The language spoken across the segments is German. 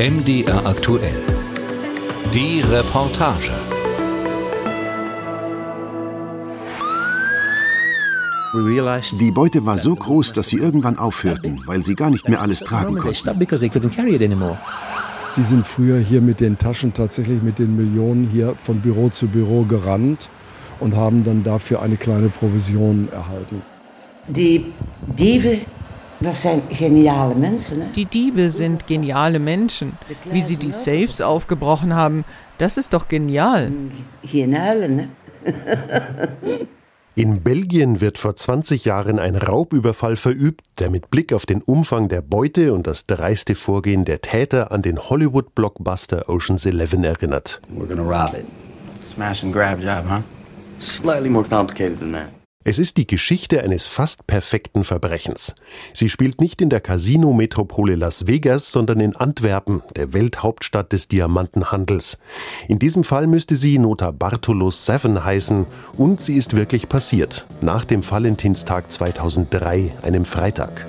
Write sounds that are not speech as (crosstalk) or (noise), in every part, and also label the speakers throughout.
Speaker 1: MDR aktuell. Die Reportage.
Speaker 2: Die Beute war so groß, dass sie irgendwann aufhörten, weil sie gar nicht mehr alles tragen konnten.
Speaker 3: Sie sind früher hier mit den Taschen tatsächlich mit den Millionen hier von Büro zu Büro gerannt und haben dann dafür eine kleine Provision erhalten.
Speaker 4: Die Diebe, das sind geniale Menschen. Ne?
Speaker 5: Die Diebe sind geniale Menschen. Wie sie die Safes aufgebrochen haben, das ist doch genial.
Speaker 4: Geniale, ne? (laughs)
Speaker 6: In Belgien wird vor 20 Jahren ein Raubüberfall verübt, der mit Blick auf den Umfang der Beute und das dreiste Vorgehen der Täter an den Hollywood-Blockbuster Ocean's Eleven erinnert.
Speaker 7: We're gonna rob it. Smash and grab job, huh? Slightly more complicated than that.
Speaker 6: Es ist die Geschichte eines fast perfekten Verbrechens. Sie spielt nicht in der Casino-Metropole Las Vegas, sondern in Antwerpen, der Welthauptstadt des Diamantenhandels. In diesem Fall müsste sie Nota Bartolos 7 heißen und sie ist wirklich passiert, nach dem Valentinstag 2003, einem Freitag.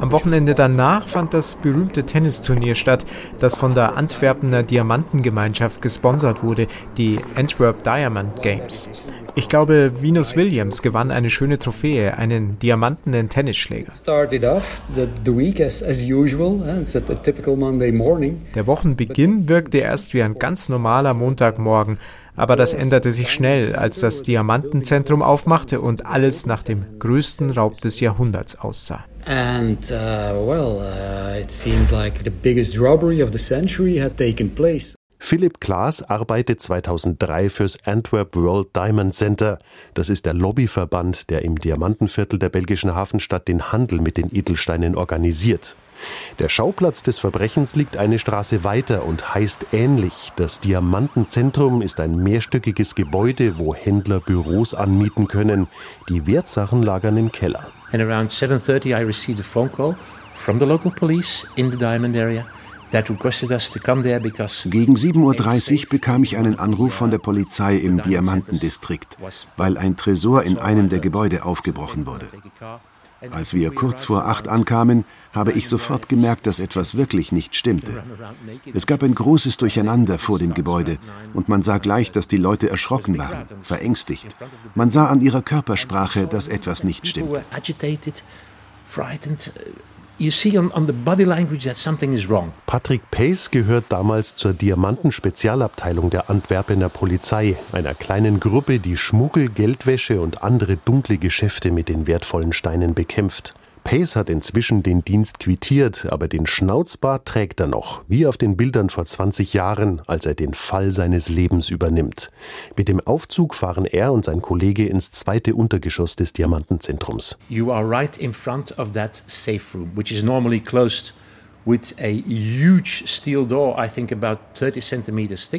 Speaker 8: Am Wochenende danach fand das berühmte Tennisturnier statt, das von der Antwerpener Diamantengemeinschaft gesponsert wurde, die Antwerp Diamond Games. Ich glaube, Venus Williams gewann eine schöne Trophäe, einen diamantenen Tennisschläger. Der Wochenbeginn wirkte erst wie ein ganz normaler Montagmorgen, aber das änderte sich schnell, als das Diamantenzentrum aufmachte und alles nach dem größten Raub des Jahrhunderts aussah. And uh, well, uh, it seemed like the biggest robbery of the century had taken place.
Speaker 6: Philipp Klaas arbeitet 2003 fürs Antwerp World Diamond Center. Das ist der Lobbyverband, der im Diamantenviertel der belgischen Hafenstadt den Handel mit den Edelsteinen organisiert. Der Schauplatz des Verbrechens liegt eine Straße weiter und heißt ähnlich. Das Diamantenzentrum ist ein mehrstöckiges Gebäude, wo Händler Büros anmieten können. Die Wertsachen lagern im Keller.
Speaker 9: And around 7:30 I received a phone call from the local police in the diamond area.
Speaker 2: Gegen 7.30 Uhr bekam ich einen Anruf von der Polizei im Diamantendistrikt, weil ein Tresor in einem der Gebäude aufgebrochen wurde. Als wir kurz vor acht ankamen, habe ich sofort gemerkt, dass etwas wirklich nicht stimmte. Es gab ein großes Durcheinander vor dem Gebäude und man sah gleich, dass die Leute erschrocken waren, verängstigt. Man sah an ihrer Körpersprache, dass etwas nicht stimmte.
Speaker 9: You see on, on the body language that something is wrong.
Speaker 6: Patrick Pace gehört damals zur Diamanten-Spezialabteilung der Antwerpener Polizei, einer kleinen Gruppe, die Schmuggel, Geldwäsche und andere dunkle Geschäfte mit den wertvollen Steinen bekämpft. Pace hat inzwischen den Dienst quittiert, aber den Schnauzbart trägt er noch, wie auf den Bildern vor 20 Jahren, als er den Fall seines Lebens übernimmt. Mit dem Aufzug fahren er und sein Kollege ins zweite Untergeschoss des Diamantenzentrums.
Speaker 9: You are right in front of that safe room, which is normally closed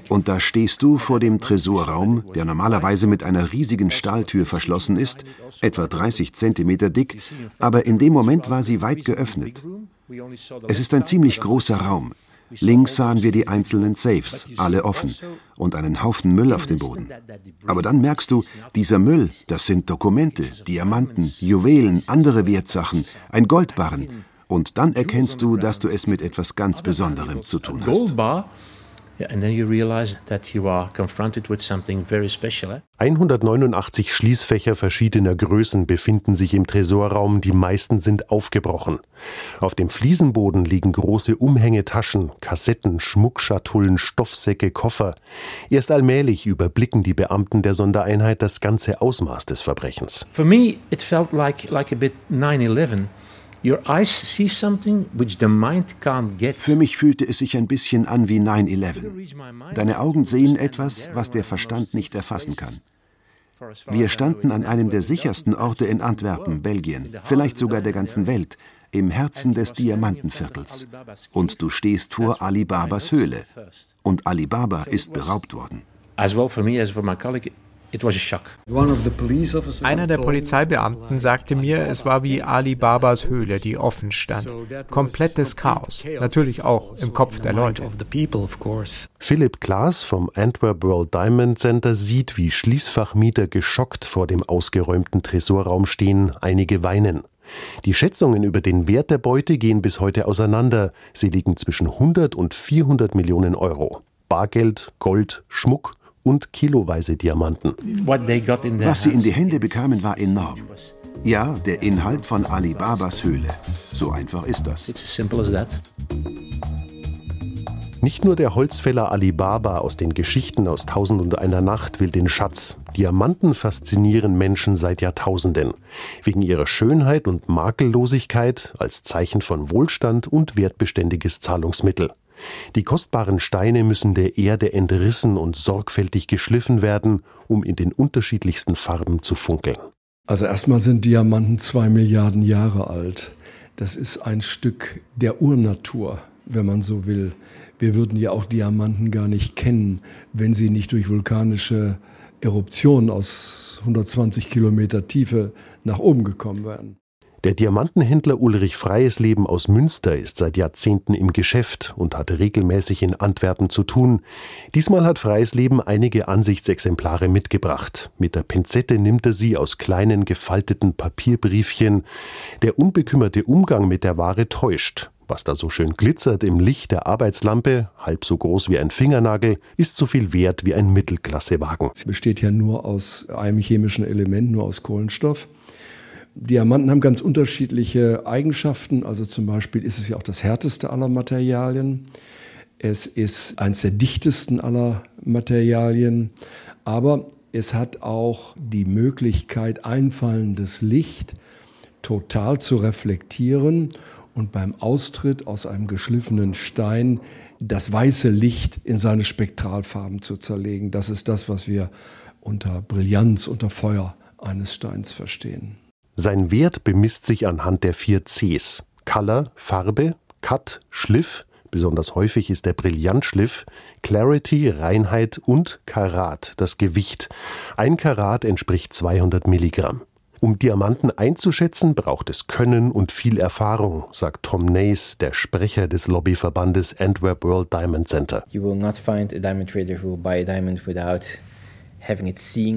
Speaker 2: und da stehst du vor dem Tresorraum, der normalerweise mit einer riesigen Stahltür verschlossen ist, etwa 30 Zentimeter dick, aber in dem Moment war sie weit geöffnet. Es ist ein ziemlich großer Raum. Links sahen wir die einzelnen Safes, alle offen, und einen Haufen Müll auf dem Boden. Aber dann merkst du, dieser Müll, das sind Dokumente, Diamanten, Juwelen, andere Wertsachen, ein Goldbarren, und dann erkennst du, dass du es mit etwas ganz Besonderem zu tun hast.
Speaker 6: 189 Schließfächer verschiedener Größen befinden sich im Tresorraum, die meisten sind aufgebrochen. Auf dem Fliesenboden liegen große Umhängetaschen, Kassetten, Schmuckschatullen, Stoffsäcke, Koffer. Erst allmählich überblicken die Beamten der Sondereinheit das ganze Ausmaß des Verbrechens.
Speaker 9: For me it felt like like a bit 9/11.
Speaker 2: Für mich fühlte es sich ein bisschen an wie 9-11. Deine Augen sehen etwas, was der Verstand nicht erfassen kann. Wir standen an einem der sichersten Orte in Antwerpen, Belgien, vielleicht sogar der ganzen Welt, im Herzen des Diamantenviertels. Und du stehst vor Alibabas Höhle. Und Alibaba ist beraubt worden.
Speaker 9: As well for me as for my colleague,
Speaker 8: Einer der Polizeibeamten sagte mir, es war wie Ali Babas Höhle, die offen stand. Komplettes Chaos. Natürlich auch im Kopf der Leute.
Speaker 6: Philipp Klaas vom Antwerp World Diamond Center sieht, wie Schließfachmieter geschockt vor dem ausgeräumten Tresorraum stehen, einige weinen. Die Schätzungen über den Wert der Beute gehen bis heute auseinander. Sie liegen zwischen 100 und 400 Millionen Euro. Bargeld, Gold, Schmuck und kiloweise Diamanten.
Speaker 2: Was sie in die Hände bekamen, war enorm. Ja, der Inhalt von Alibabas Höhle. So einfach ist das.
Speaker 6: Nicht nur der Holzfäller Alibaba aus den Geschichten aus Tausend und einer Nacht will den Schatz. Diamanten faszinieren Menschen seit Jahrtausenden. Wegen ihrer Schönheit und Makellosigkeit als Zeichen von Wohlstand und wertbeständiges Zahlungsmittel. Die kostbaren Steine müssen der Erde entrissen und sorgfältig geschliffen werden, um in den unterschiedlichsten Farben zu funkeln.
Speaker 3: Also erstmal sind Diamanten zwei Milliarden Jahre alt. Das ist ein Stück der Urnatur, wenn man so will. Wir würden ja auch Diamanten gar nicht kennen, wenn sie nicht durch vulkanische Eruptionen aus 120 Kilometer Tiefe nach oben gekommen wären.
Speaker 6: Der Diamantenhändler Ulrich Freiesleben aus Münster ist seit Jahrzehnten im Geschäft und hat regelmäßig in Antwerpen zu tun. Diesmal hat Freiesleben einige Ansichtsexemplare mitgebracht. Mit der Pinzette nimmt er sie aus kleinen gefalteten Papierbriefchen. Der unbekümmerte Umgang mit der Ware täuscht. Was da so schön glitzert im Licht der Arbeitslampe, halb so groß wie ein Fingernagel, ist so viel wert wie ein Mittelklassewagen.
Speaker 3: Sie besteht ja nur aus einem chemischen Element, nur aus Kohlenstoff. Diamanten haben ganz unterschiedliche Eigenschaften. Also zum Beispiel ist es ja auch das härteste aller Materialien. Es ist eines der dichtesten aller Materialien. Aber es hat auch die Möglichkeit, einfallendes Licht total zu reflektieren und beim Austritt aus einem geschliffenen Stein das weiße Licht in seine Spektralfarben zu zerlegen. Das ist das, was wir unter Brillanz, unter Feuer eines Steins verstehen.
Speaker 6: Sein Wert bemisst sich anhand der vier Cs. Color, Farbe, Cut, Schliff, besonders häufig ist der Brillantschliff, Clarity, Reinheit und Karat, das Gewicht. Ein Karat entspricht 200 Milligramm. Um Diamanten einzuschätzen, braucht es Können und viel Erfahrung, sagt Tom Nace, der Sprecher des Lobbyverbandes Antwerp World Diamond Center.
Speaker 10: You will not find a diamond trader who will buy a diamond without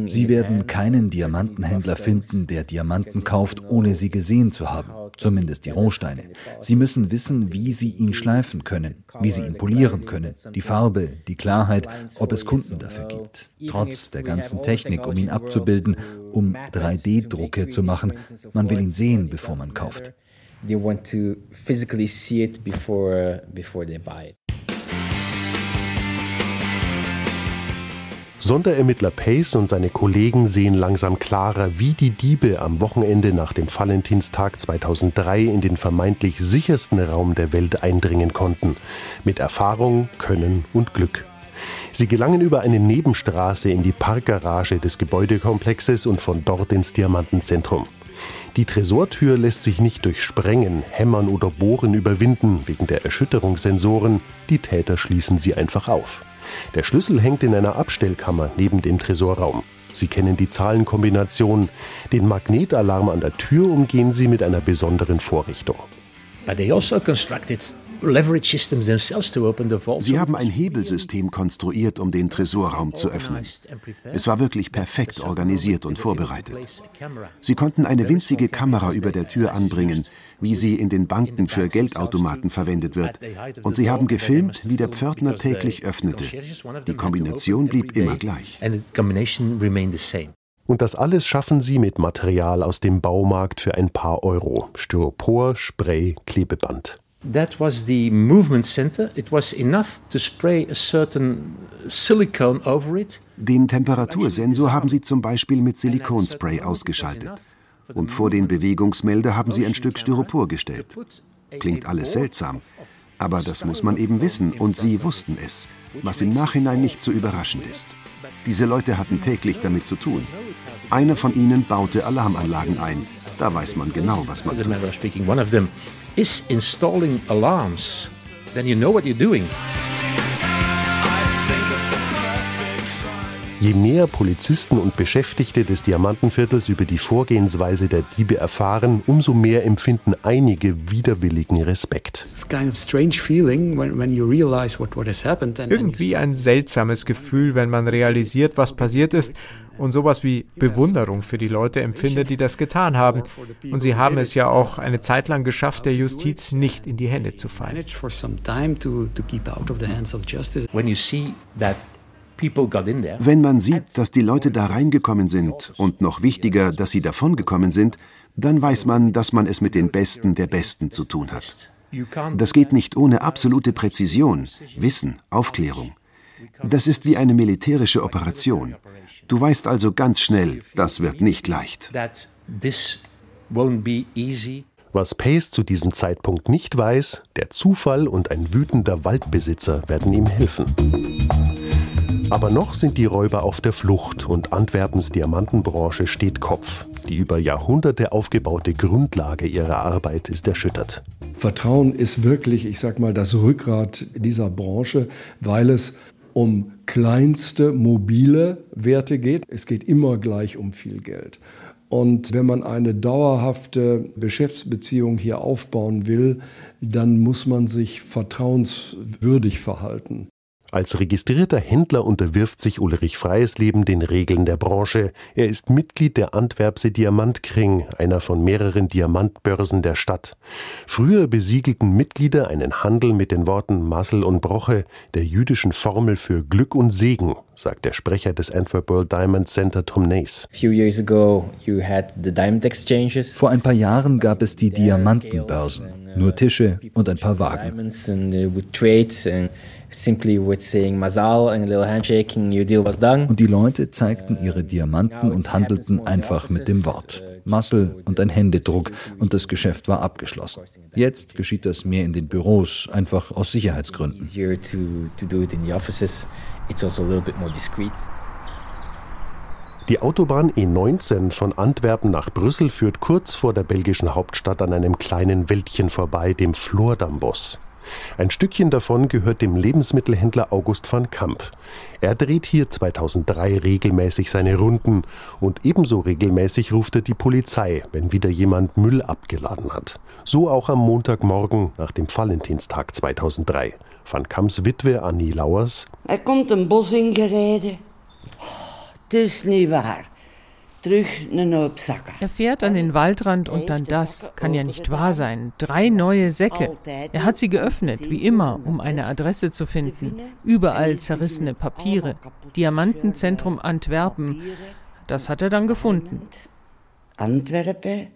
Speaker 11: Sie werden keinen Diamantenhändler finden, der Diamanten kauft, ohne sie gesehen zu haben, zumindest die Rohsteine. Sie müssen wissen, wie sie ihn schleifen können, wie sie ihn polieren können, die Farbe, die Klarheit, ob es Kunden dafür gibt. Trotz der ganzen Technik, um ihn abzubilden, um 3D-Drucke zu machen, man will ihn sehen, bevor man kauft. They want to physically see it before, before they buy it.
Speaker 6: Sonderermittler Pace und seine Kollegen sehen langsam klarer, wie die Diebe am Wochenende nach dem Valentinstag 2003 in den vermeintlich sichersten Raum der Welt eindringen konnten. Mit Erfahrung, Können und Glück. Sie gelangen über eine Nebenstraße in die Parkgarage des Gebäudekomplexes und von dort ins Diamantenzentrum. Die Tresortür lässt sich nicht durch Sprengen, Hämmern oder Bohren überwinden wegen der Erschütterungssensoren. Die Täter schließen sie einfach auf. Der Schlüssel hängt in einer Abstellkammer neben dem Tresorraum. Sie kennen die Zahlenkombination. Den Magnetalarm an der Tür umgehen Sie mit einer besonderen Vorrichtung.
Speaker 9: But they also constructed
Speaker 2: Sie haben ein Hebelsystem konstruiert, um den Tresorraum zu öffnen. Es war wirklich perfekt organisiert und vorbereitet. Sie konnten eine winzige Kamera über der Tür anbringen, wie sie in den Banken für Geldautomaten verwendet wird. Und sie haben gefilmt, wie der Pförtner täglich öffnete. Die Kombination blieb immer gleich.
Speaker 6: Und das alles schaffen sie mit Material aus dem Baumarkt für ein paar Euro. Styropor, Spray, Klebeband.
Speaker 9: That was the movement center. It was enough to spray a certain silicone over it.
Speaker 2: Den Temperatursensor haben sie zum Beispiel mit Silikonspray ausgeschaltet. Und vor den Bewegungsmelder haben sie ein Stück Styropor gestellt. Klingt alles seltsam. Aber das muss man eben wissen und sie wussten es, was im Nachhinein nicht so überraschend ist. Diese Leute hatten täglich damit zu tun. Einer von ihnen baute Alarmanlagen ein. Da weiß man genau, was man tut.
Speaker 9: Is installing alarms, then you know what you're doing.
Speaker 6: Je mehr Polizisten und Beschäftigte des Diamantenviertels über die Vorgehensweise der Diebe erfahren, umso mehr empfinden einige widerwilligen Respekt.
Speaker 8: Irgendwie ein seltsames Gefühl, wenn man realisiert, was passiert ist und sowas wie Bewunderung für die Leute empfindet, die das getan haben. Und sie haben es ja auch eine Zeit lang geschafft, der Justiz nicht in die Hände zu fallen.
Speaker 2: Wenn man sieht, dass die Leute da reingekommen sind und noch wichtiger, dass sie davongekommen sind, dann weiß man, dass man es mit den Besten der Besten zu tun hat. Das geht nicht ohne absolute Präzision, Wissen, Aufklärung. Das ist wie eine militärische Operation. Du weißt also ganz schnell, das wird nicht leicht.
Speaker 6: Was Pace zu diesem Zeitpunkt nicht weiß, der Zufall und ein wütender Waldbesitzer werden ihm helfen. Aber noch sind die Räuber auf der Flucht und Antwerpens Diamantenbranche steht Kopf. Die über Jahrhunderte aufgebaute Grundlage ihrer Arbeit ist erschüttert.
Speaker 3: Vertrauen ist wirklich, ich sag mal, das Rückgrat dieser Branche, weil es um kleinste mobile Werte geht. Es geht immer gleich um viel Geld. Und wenn man eine dauerhafte Geschäftsbeziehung hier aufbauen will, dann muss man sich vertrauenswürdig verhalten.
Speaker 6: Als registrierter Händler unterwirft sich Ulrich Freiesleben den Regeln der Branche. Er ist Mitglied der Antwerpse Diamantkring, einer von mehreren Diamantbörsen der Stadt. Früher besiegelten Mitglieder einen Handel mit den Worten Masel und Broche, der jüdischen Formel für Glück und Segen, sagt der Sprecher des Antwerp World Diamond Center Tom Nace.
Speaker 11: Vor ein paar Jahren gab es die Diamantenbörsen, nur Tische und ein paar Wagen. Und die Leute zeigten ihre Diamanten und handelten einfach mit dem Wort. Muscle und ein Händedruck und das Geschäft war abgeschlossen. Jetzt geschieht das mehr in den Büros, einfach aus Sicherheitsgründen.
Speaker 6: Die Autobahn E19 von Antwerpen nach Brüssel führt kurz vor der belgischen Hauptstadt an einem kleinen Wäldchen vorbei, dem Flordambos. Ein Stückchen davon gehört dem Lebensmittelhändler August van Kamp. Er dreht hier 2003 regelmäßig seine Runden und ebenso regelmäßig ruft er die Polizei, wenn wieder jemand Müll abgeladen hat. So auch am Montagmorgen nach dem Valentinstag 2003. Van Kamps Witwe Annie Lauers.
Speaker 4: Er kommt ein Bos ingereden. Das ist nicht wahr.
Speaker 5: Er fährt an den Waldrand und dann das. Kann ja nicht wahr sein. Drei neue Säcke. Er hat sie geöffnet, wie immer, um eine Adresse zu finden. Überall zerrissene Papiere. Diamantenzentrum Antwerpen. Das hat er dann gefunden.
Speaker 4: Antwerpen?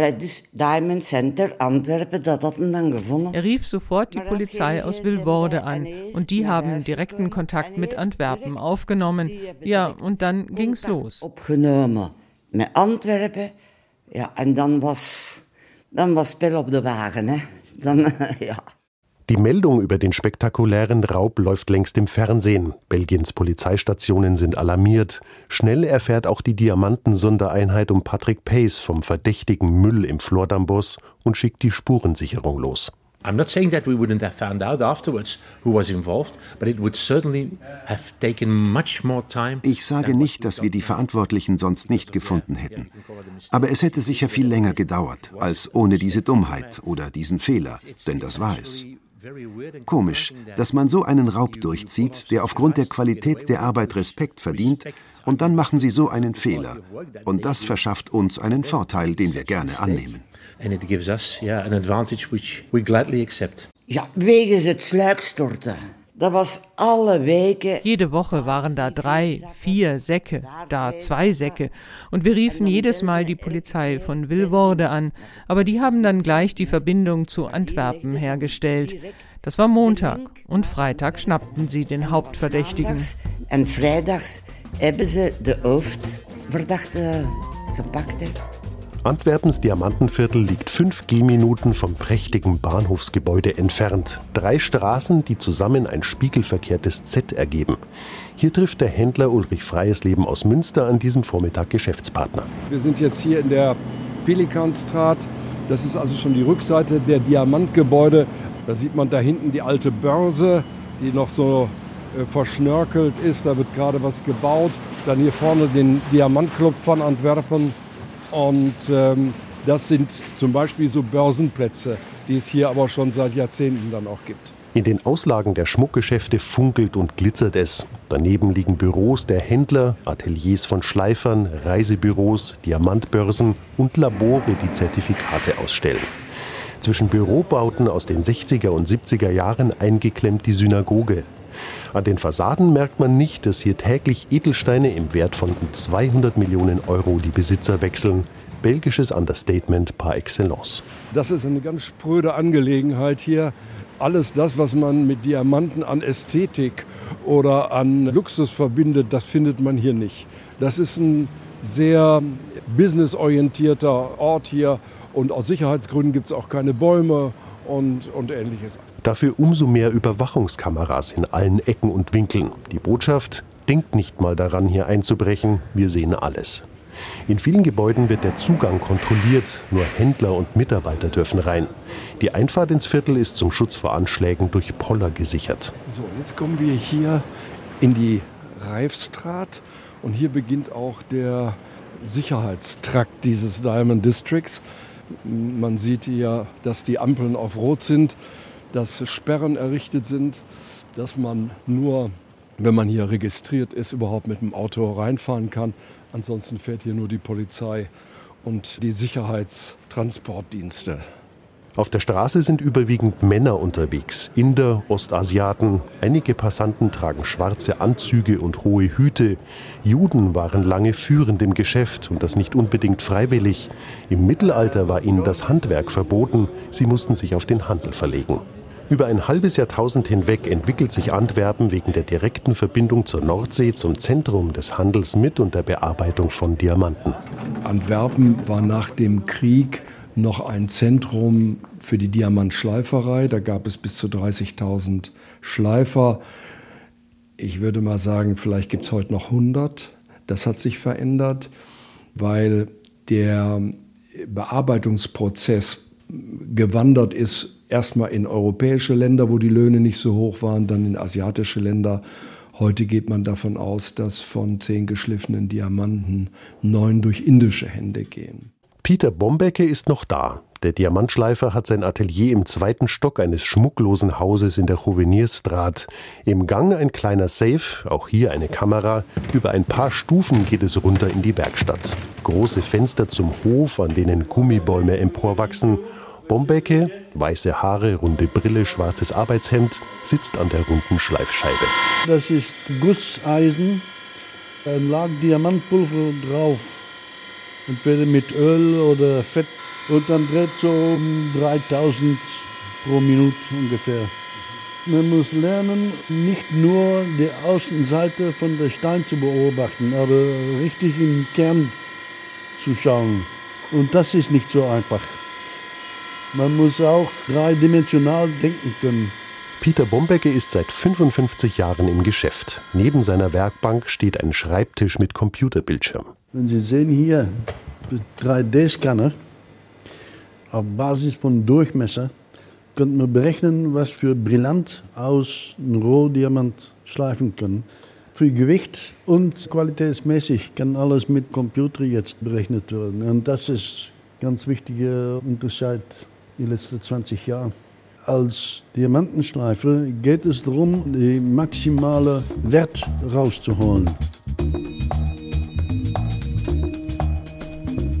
Speaker 4: Dus Diamond Center Antwerpen, dat had hem dan gevonden.
Speaker 5: Er rief sofort die Polizei aus Vilvoorde an und die haben direkten Kontakt mit Antwerpen aufgenommen. Ja, und dann ging's los.
Speaker 4: Opgenomen met Antwerpen. Ja, en dan was, dan was spel op de wagen, hè. Dan, (laughs) ja.
Speaker 6: Die Meldung über den spektakulären Raub läuft längst im Fernsehen. Belgiens Polizeistationen sind alarmiert. Schnell erfährt auch die Diamantensondereinheit um Patrick Pace vom verdächtigen Müll im Flordambos und schickt die Spurensicherung los.
Speaker 9: I'm not saying that we wouldn't have found out afterwards who was involved, but it would certainly have taken much more time.
Speaker 2: Ich sage nicht, dass wir die Verantwortlichen sonst nicht gefunden hätten. Aber es hätte sicher viel länger gedauert, als ohne diese Dummheit oder diesen Fehler, denn das war es. Komisch, dass man so einen Raub durchzieht, der aufgrund der Qualität der Arbeit Respekt verdient, und dann machen sie so einen Fehler. Und das verschafft uns einen Vorteil, den wir gerne annehmen.
Speaker 4: Ja, wegen het sluikstorten. Dat was alle Wege.
Speaker 5: Jede Woche waren da drei, vier Säcke, da zwei Säcke. Und wir riefen jedes Mal die Polizei von Vilvoorde an. Aber die haben dann gleich die Verbindung zu Antwerpen hergestellt. Das war Montag. Und Freitag schnappten sie den Hauptverdächtigen.
Speaker 4: Und freitags haben sie de Hoofdverdachte gepackt.
Speaker 6: Antwerpens Diamantenviertel liegt fünf Gehminuten vom prächtigen Bahnhofsgebäude entfernt. Drei Straßen, die zusammen ein spiegelverkehrtes Z ergeben. Hier trifft der Händler Ulrich Freiesleben aus Münster an diesem Vormittag Geschäftspartner.
Speaker 3: Wir sind jetzt hier in der Pelikanstraat. Das ist also schon die Rückseite der Diamantgebäude. Da sieht man da hinten die alte Börse, die noch so äh, verschnörkelt ist. Da wird gerade was gebaut. Dann hier vorne den Diamantclub von Antwerpen. Und ähm, das sind zum Beispiel so Börsenplätze, die es hier aber schon seit Jahrzehnten dann auch gibt.
Speaker 6: In den Auslagen der Schmuckgeschäfte funkelt und glitzert es. Daneben liegen Büros der Händler, Ateliers von Schleifern, Reisebüros, Diamantbörsen und Labore, die Zertifikate ausstellen. Zwischen Bürobauten aus den 60er und 70er Jahren eingeklemmt die Synagoge. An den Fassaden merkt man nicht, dass hier täglich Edelsteine im Wert von 200 Millionen Euro die Besitzer wechseln. Belgisches Understatement par excellence.
Speaker 3: Das ist eine ganz spröde Angelegenheit hier alles das, was man mit Diamanten an Ästhetik oder an Luxus verbindet, das findet man hier nicht. Das ist ein sehr businessorientierter Ort hier und aus Sicherheitsgründen gibt es auch keine Bäume und, und ähnliches.
Speaker 6: Dafür umso mehr Überwachungskameras in allen Ecken und Winkeln. Die Botschaft, denkt nicht mal daran, hier einzubrechen, wir sehen alles. In vielen Gebäuden wird der Zugang kontrolliert, nur Händler und Mitarbeiter dürfen rein. Die Einfahrt ins Viertel ist zum Schutz vor Anschlägen durch Poller gesichert.
Speaker 3: So, jetzt kommen wir hier in die Reifstraat und hier beginnt auch der Sicherheitstrakt dieses Diamond Districts. Man sieht hier, dass die Ampeln auf Rot sind, dass Sperren errichtet sind, dass man nur, wenn man hier registriert ist, überhaupt mit dem Auto reinfahren kann. Ansonsten fährt hier nur die Polizei und die Sicherheitstransportdienste.
Speaker 6: Auf der Straße sind überwiegend Männer unterwegs, Inder, Ostasiaten. Einige Passanten tragen schwarze Anzüge und hohe Hüte. Juden waren lange führend im Geschäft und das nicht unbedingt freiwillig. Im Mittelalter war ihnen das Handwerk verboten. Sie mussten sich auf den Handel verlegen. Über ein halbes Jahrtausend hinweg entwickelt sich Antwerpen wegen der direkten Verbindung zur Nordsee zum Zentrum des Handels mit und der Bearbeitung von Diamanten.
Speaker 3: Antwerpen war nach dem Krieg noch ein Zentrum für die Diamantschleiferei. Da gab es bis zu 30.000 Schleifer. Ich würde mal sagen, vielleicht gibt es heute noch 100. Das hat sich verändert, weil der Bearbeitungsprozess gewandert ist erstmal in europäische Länder, wo die Löhne nicht so hoch waren, dann in asiatische Länder. Heute geht man davon aus, dass von zehn geschliffenen Diamanten neun durch indische Hände gehen.
Speaker 6: Peter Bombecke ist noch da. Der Diamantschleifer hat sein Atelier im zweiten Stock eines schmucklosen Hauses in der Juvenierstraat. Im Gang ein kleiner Safe, auch hier eine Kamera. Über ein paar Stufen geht es runter in die Werkstatt. Große Fenster zum Hof, an denen Gummibäume emporwachsen Bombecke, weiße Haare, runde Brille, schwarzes Arbeitshemd, sitzt an der runden Schleifscheibe.
Speaker 12: Das ist Gusseisen. Da lag Diamantpulver drauf. Entweder mit Öl oder Fett. Und dann dreht so um 3000 pro Minute ungefähr. Man muss lernen, nicht nur die Außenseite von der Stein zu beobachten, aber richtig im Kern zu schauen. Und das ist nicht so einfach. Man muss auch dreidimensional denken können.
Speaker 6: Peter Bombecke ist seit 55 Jahren im Geschäft. Neben seiner Werkbank steht ein Schreibtisch mit Computerbildschirm.
Speaker 12: Wenn Sie sehen hier 3D-Scanner auf Basis von Durchmesser könnte man berechnen, was für Brillant aus einem Rohdiamant schleifen können. Für Gewicht und qualitätsmäßig kann alles mit Computer jetzt berechnet werden. Und das ist ein ganz wichtiger Unterschied die letzten 20 Jahre. Als Diamantenschleifer geht es darum, den maximalen Wert rauszuholen.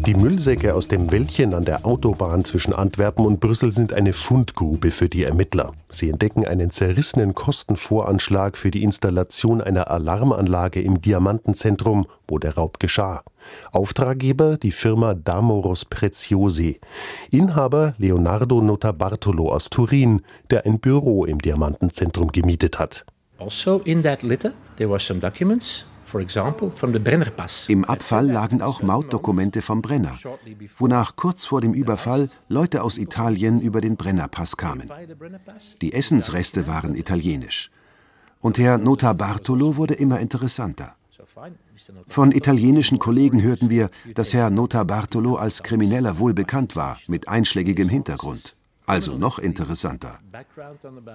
Speaker 6: Die Müllsäcke aus dem Wäldchen an der Autobahn zwischen Antwerpen und Brüssel sind eine Fundgrube für die Ermittler. Sie entdecken einen zerrissenen Kostenvoranschlag für die Installation einer Alarmanlage im Diamantenzentrum, wo der Raub geschah. Auftraggeber die Firma Damoros Preziosi. Inhaber Leonardo Notarbartolo aus Turin, der ein Büro im Diamantenzentrum gemietet hat.
Speaker 9: Also in that litter there were some documents
Speaker 2: im Abfall lagen auch Mautdokumente vom Brenner, wonach kurz vor dem Überfall Leute aus Italien über den Brennerpass kamen. Die Essensreste waren italienisch. Und Herr Nota Bartolo wurde immer interessanter. Von italienischen Kollegen hörten wir, dass Herr Nota Bartolo als Krimineller wohl bekannt war, mit einschlägigem Hintergrund. Also noch interessanter.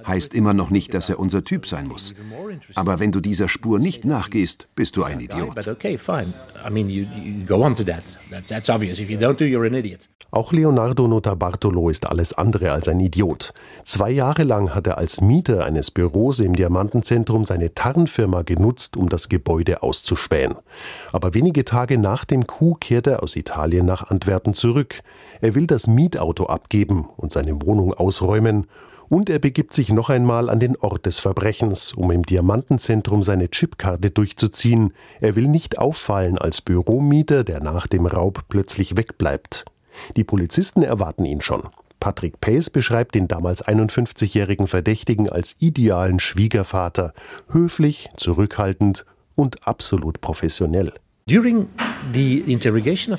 Speaker 2: Heißt immer noch nicht, dass er unser Typ sein muss. Aber wenn du dieser Spur nicht nachgehst, bist du ein Idiot.
Speaker 6: Auch Leonardo Notarbartolo ist alles andere als ein Idiot. Zwei Jahre lang hat er als Mieter eines Büros im Diamantenzentrum seine Tarnfirma genutzt, um das Gebäude auszuspähen. Aber wenige Tage nach dem Coup kehrt er aus Italien nach Antwerpen zurück. Er will das Mietauto abgeben und seine Wohnung ausräumen. Und er begibt sich noch einmal an den Ort des Verbrechens, um im Diamantenzentrum seine Chipkarte durchzuziehen. Er will nicht auffallen als Büromieter, der nach dem Raub plötzlich wegbleibt. Die Polizisten erwarten ihn schon. Patrick Pace beschreibt den damals 51-jährigen Verdächtigen als idealen Schwiegervater, höflich, zurückhaltend und absolut professionell.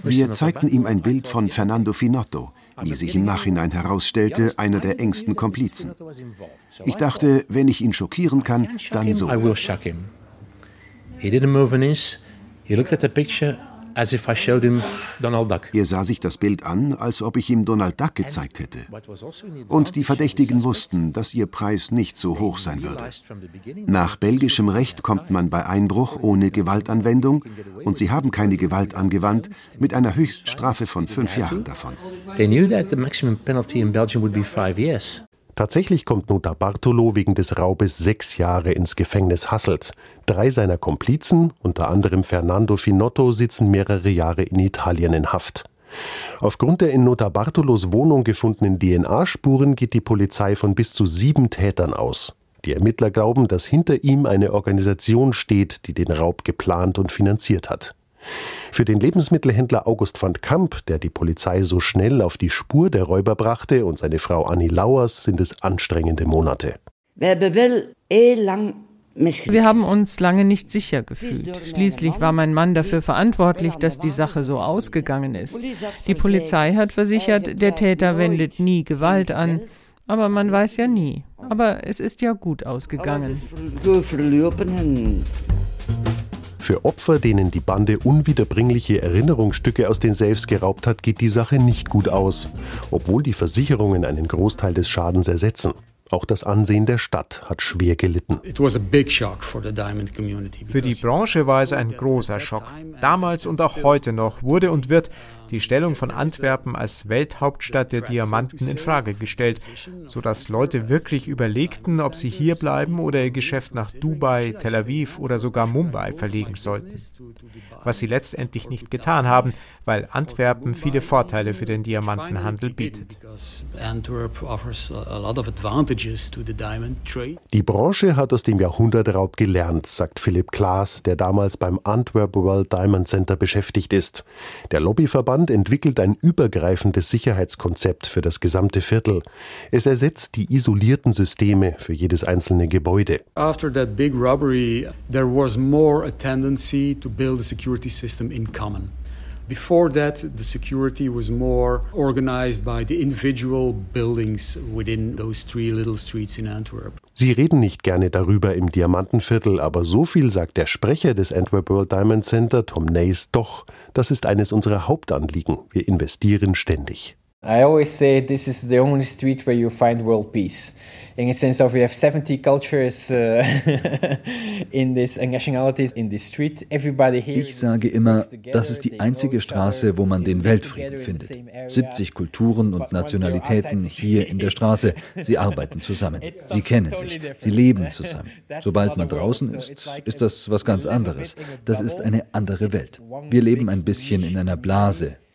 Speaker 2: Wir zeigten ihm ein Bild von Fernando Finotto, wie sich im Nachhinein herausstellte, einer der engsten Komplizen. Ich dachte, wenn ich ihn schockieren kann, dann so. He didn't move an inch. He looked at the picture As if I showed him Donald Duck. Er sah sich das Bild an, als ob ich ihm Donald Duck gezeigt hätte. Also Und die Verdächtigen wussten, dass ihr Preis nicht so hoch sein würde. Nach belgischem Recht kommt man bei Einbruch ohne Gewaltanwendung und sie haben keine Gewalt angewandt mit einer Höchststrafe von fünf Jahren davon. They knew that the maximum penalty in Belgium would be five years.
Speaker 6: Tatsächlich kommt Nota Bartolo wegen des Raubes sechs Jahre ins Gefängnis Hasselt. Drei seiner Komplizen, unter anderem Fernando Finotto, sitzen mehrere Jahre in Italien in Haft. Aufgrund der in Nota Bartolos Wohnung gefundenen DNA-Spuren geht die Polizei von bis zu sieben Tätern aus. Die Ermittler glauben, dass hinter ihm eine Organisation steht, die den Raub geplant und finanziert hat. Für den Lebensmittelhändler August van Kamp, der die Polizei so schnell auf die Spur der Räuber brachte, und seine Frau Annie Lauers sind es anstrengende Monate.
Speaker 5: Wir haben uns lange nicht sicher gefühlt. Schließlich war mein Mann dafür verantwortlich, dass die Sache so ausgegangen ist. Die Polizei hat versichert, der Täter wendet nie Gewalt an. Aber man weiß ja nie. Aber es ist ja gut ausgegangen.
Speaker 6: Für Opfer, denen die Bande unwiederbringliche Erinnerungsstücke aus den Safes geraubt hat, geht die Sache nicht gut aus, obwohl die Versicherungen einen Großteil des Schadens ersetzen. Auch das Ansehen der Stadt hat schwer gelitten.
Speaker 8: Für die Branche war es ein großer Schock. Damals und auch heute noch wurde und wird die Stellung von Antwerpen als Welthauptstadt der Diamanten in Frage gestellt, sodass Leute wirklich überlegten, ob sie hier bleiben oder ihr Geschäft nach Dubai, Tel Aviv oder sogar Mumbai verlegen sollten. Was sie letztendlich nicht getan haben, weil Antwerpen viele Vorteile für den Diamantenhandel bietet.
Speaker 6: Die Branche hat aus dem Jahrhundertraub gelernt, sagt Philipp Klaas, der damals beim Antwerp World Diamond Center beschäftigt ist. Der Lobbyverband Verband entwickelt ein übergreifendes Sicherheitskonzept für das gesamte Viertel. Es ersetzt die isolierten Systeme für jedes einzelne Gebäude. After that big robbery, there was more a tendency to build a security system in common. Before that, the security was more organized by the individual buildings within those three little streets in Antwerp. Sie reden nicht gerne darüber im Diamantenviertel, aber so viel sagt der Sprecher des Antwerp World Diamond Center, Tom Nays, doch. Das ist eines unserer Hauptanliegen. Wir investieren ständig.
Speaker 10: I always say this is the only street where you find world peace. In a sense of we have 70 cultures uh, (laughs) in this nationalities in this street. Everybody here
Speaker 11: Ich sage immer, das ist die einzige Straße, wo man den Weltfrieden findet. 70 Kulturen und Nationalitäten hier in der Straße. (laughs) Sie arbeiten zusammen. Sie kennen sich. Sie leben (laughs) zusammen. Sobald man draußen ist, ist das was ganz anderes. Das ist eine andere Welt. Wir leben ein bisschen in einer Blase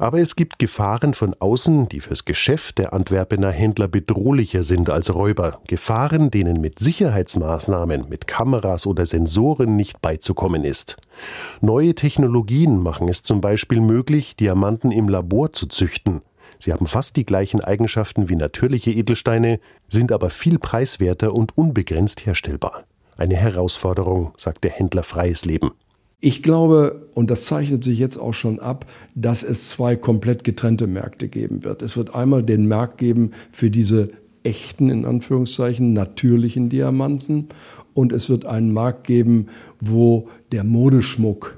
Speaker 6: Aber es gibt Gefahren von außen, die fürs Geschäft der Antwerpener Händler bedrohlicher sind als Räuber. Gefahren, denen mit Sicherheitsmaßnahmen, mit Kameras oder Sensoren nicht beizukommen ist. Neue Technologien machen es zum Beispiel möglich, Diamanten im Labor zu züchten. Sie haben fast die gleichen Eigenschaften wie natürliche Edelsteine, sind aber viel preiswerter und unbegrenzt herstellbar. Eine Herausforderung, sagt der Händler Freies Leben.
Speaker 3: Ich glaube, und das zeichnet sich jetzt auch schon ab, dass es zwei komplett getrennte Märkte geben wird. Es wird einmal den Markt geben für diese echten, in Anführungszeichen, natürlichen Diamanten. Und es wird einen Markt geben, wo der Modeschmuck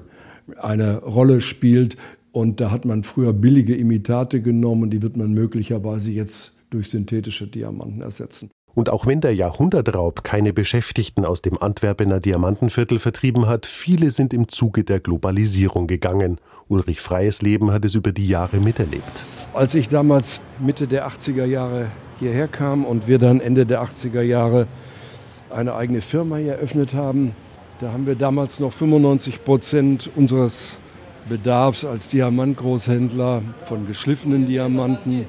Speaker 3: eine Rolle spielt. Und da hat man früher billige Imitate genommen und die wird man möglicherweise jetzt durch synthetische Diamanten ersetzen.
Speaker 6: Und auch wenn der Jahrhundertraub keine Beschäftigten aus dem Antwerpener Diamantenviertel vertrieben hat, viele sind im Zuge der Globalisierung gegangen. Ulrich Freies Leben hat es über die Jahre miterlebt.
Speaker 3: Als ich damals Mitte der 80er Jahre hierher kam und wir dann Ende der 80er Jahre eine eigene Firma hier eröffnet haben, da haben wir damals noch 95 Prozent unseres Bedarfs als Diamantgroßhändler von geschliffenen Diamanten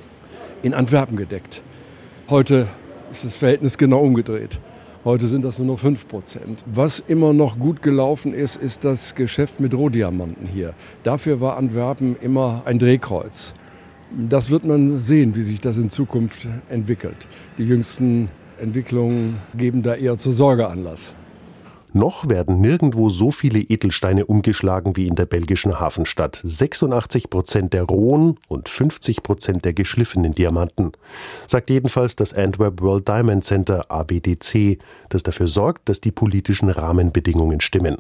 Speaker 3: in Antwerpen gedeckt. Heute ist das Verhältnis genau umgedreht. Heute sind das nur noch 5 Prozent. Was immer noch gut gelaufen ist, ist das Geschäft mit Rohdiamanten hier. Dafür war Antwerpen immer ein Drehkreuz. Das wird man sehen, wie sich das in Zukunft entwickelt. Die jüngsten Entwicklungen geben da eher zur Sorge Anlass.
Speaker 6: Noch werden nirgendwo so viele Edelsteine umgeschlagen wie in der belgischen Hafenstadt. 86 Prozent der rohen und 50 Prozent der geschliffenen Diamanten, sagt jedenfalls das Antwerp World Diamond Center AWDC, das dafür sorgt, dass die politischen Rahmenbedingungen stimmen.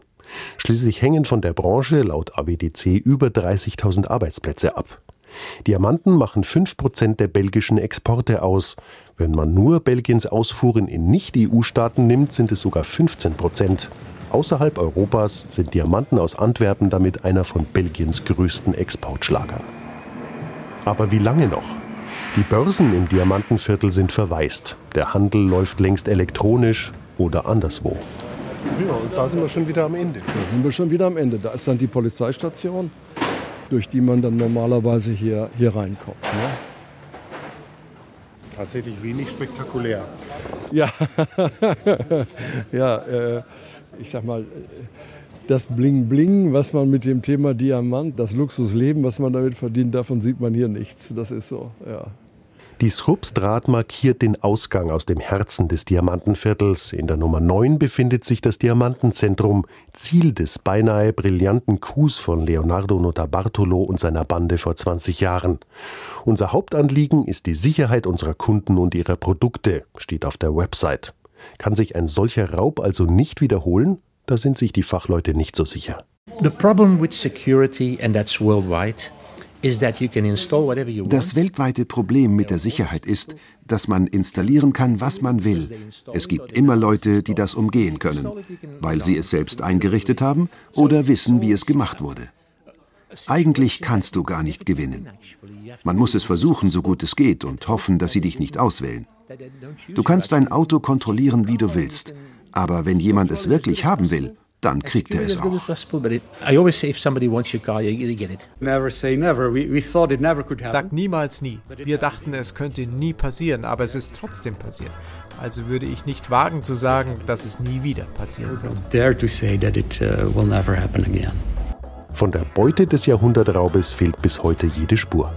Speaker 6: Schließlich hängen von der Branche laut AWDC über 30.000 Arbeitsplätze ab. Diamanten machen 5% der belgischen Exporte aus. Wenn man nur Belgiens Ausfuhren in Nicht-EU-Staaten nimmt, sind es sogar 15 Prozent. Außerhalb Europas sind Diamanten aus Antwerpen damit einer von Belgiens größten Exportschlagern. Aber wie lange noch? Die Börsen im Diamantenviertel sind verwaist. Der Handel läuft längst elektronisch oder anderswo.
Speaker 3: Ja, und da sind wir schon wieder am Ende. Da sind wir schon wieder am Ende. Da ist dann die Polizeistation durch die man dann normalerweise hier, hier reinkommt. Ne?
Speaker 13: Tatsächlich wenig spektakulär.
Speaker 3: Ja, (laughs) ja äh, ich sag mal, das Bling-Bling, was man mit dem Thema Diamant, das Luxusleben, was man damit verdient, davon sieht man hier nichts. Das ist so, ja.
Speaker 6: Die Schubstraat markiert den Ausgang aus dem Herzen des Diamantenviertels. In der Nummer 9 befindet sich das Diamantenzentrum, Ziel des beinahe brillanten Coups von Leonardo Notarbartolo und seiner Bande vor 20 Jahren. Unser Hauptanliegen ist die Sicherheit unserer Kunden und ihrer Produkte, steht auf der Website. Kann sich ein solcher Raub also nicht wiederholen? Da sind sich die Fachleute nicht so sicher.
Speaker 9: The problem with security, and that's worldwide,
Speaker 2: das weltweite Problem mit der Sicherheit ist, dass man installieren kann, was man will. Es gibt immer Leute, die das umgehen können, weil sie es selbst eingerichtet haben oder wissen, wie es gemacht wurde. Eigentlich kannst du gar nicht gewinnen. Man muss es versuchen, so gut es geht, und hoffen, dass sie dich nicht auswählen. Du kannst dein Auto kontrollieren, wie du willst, aber wenn jemand es wirklich haben will, dann kriegt er es auch.
Speaker 8: Sag niemals nie. Wir dachten, es könnte nie passieren, aber es ist trotzdem passiert. Also würde ich nicht wagen zu sagen, dass es nie wieder passieren wird.
Speaker 6: Uh, Von der Beute des Jahrhundertraubes fehlt bis heute jede Spur.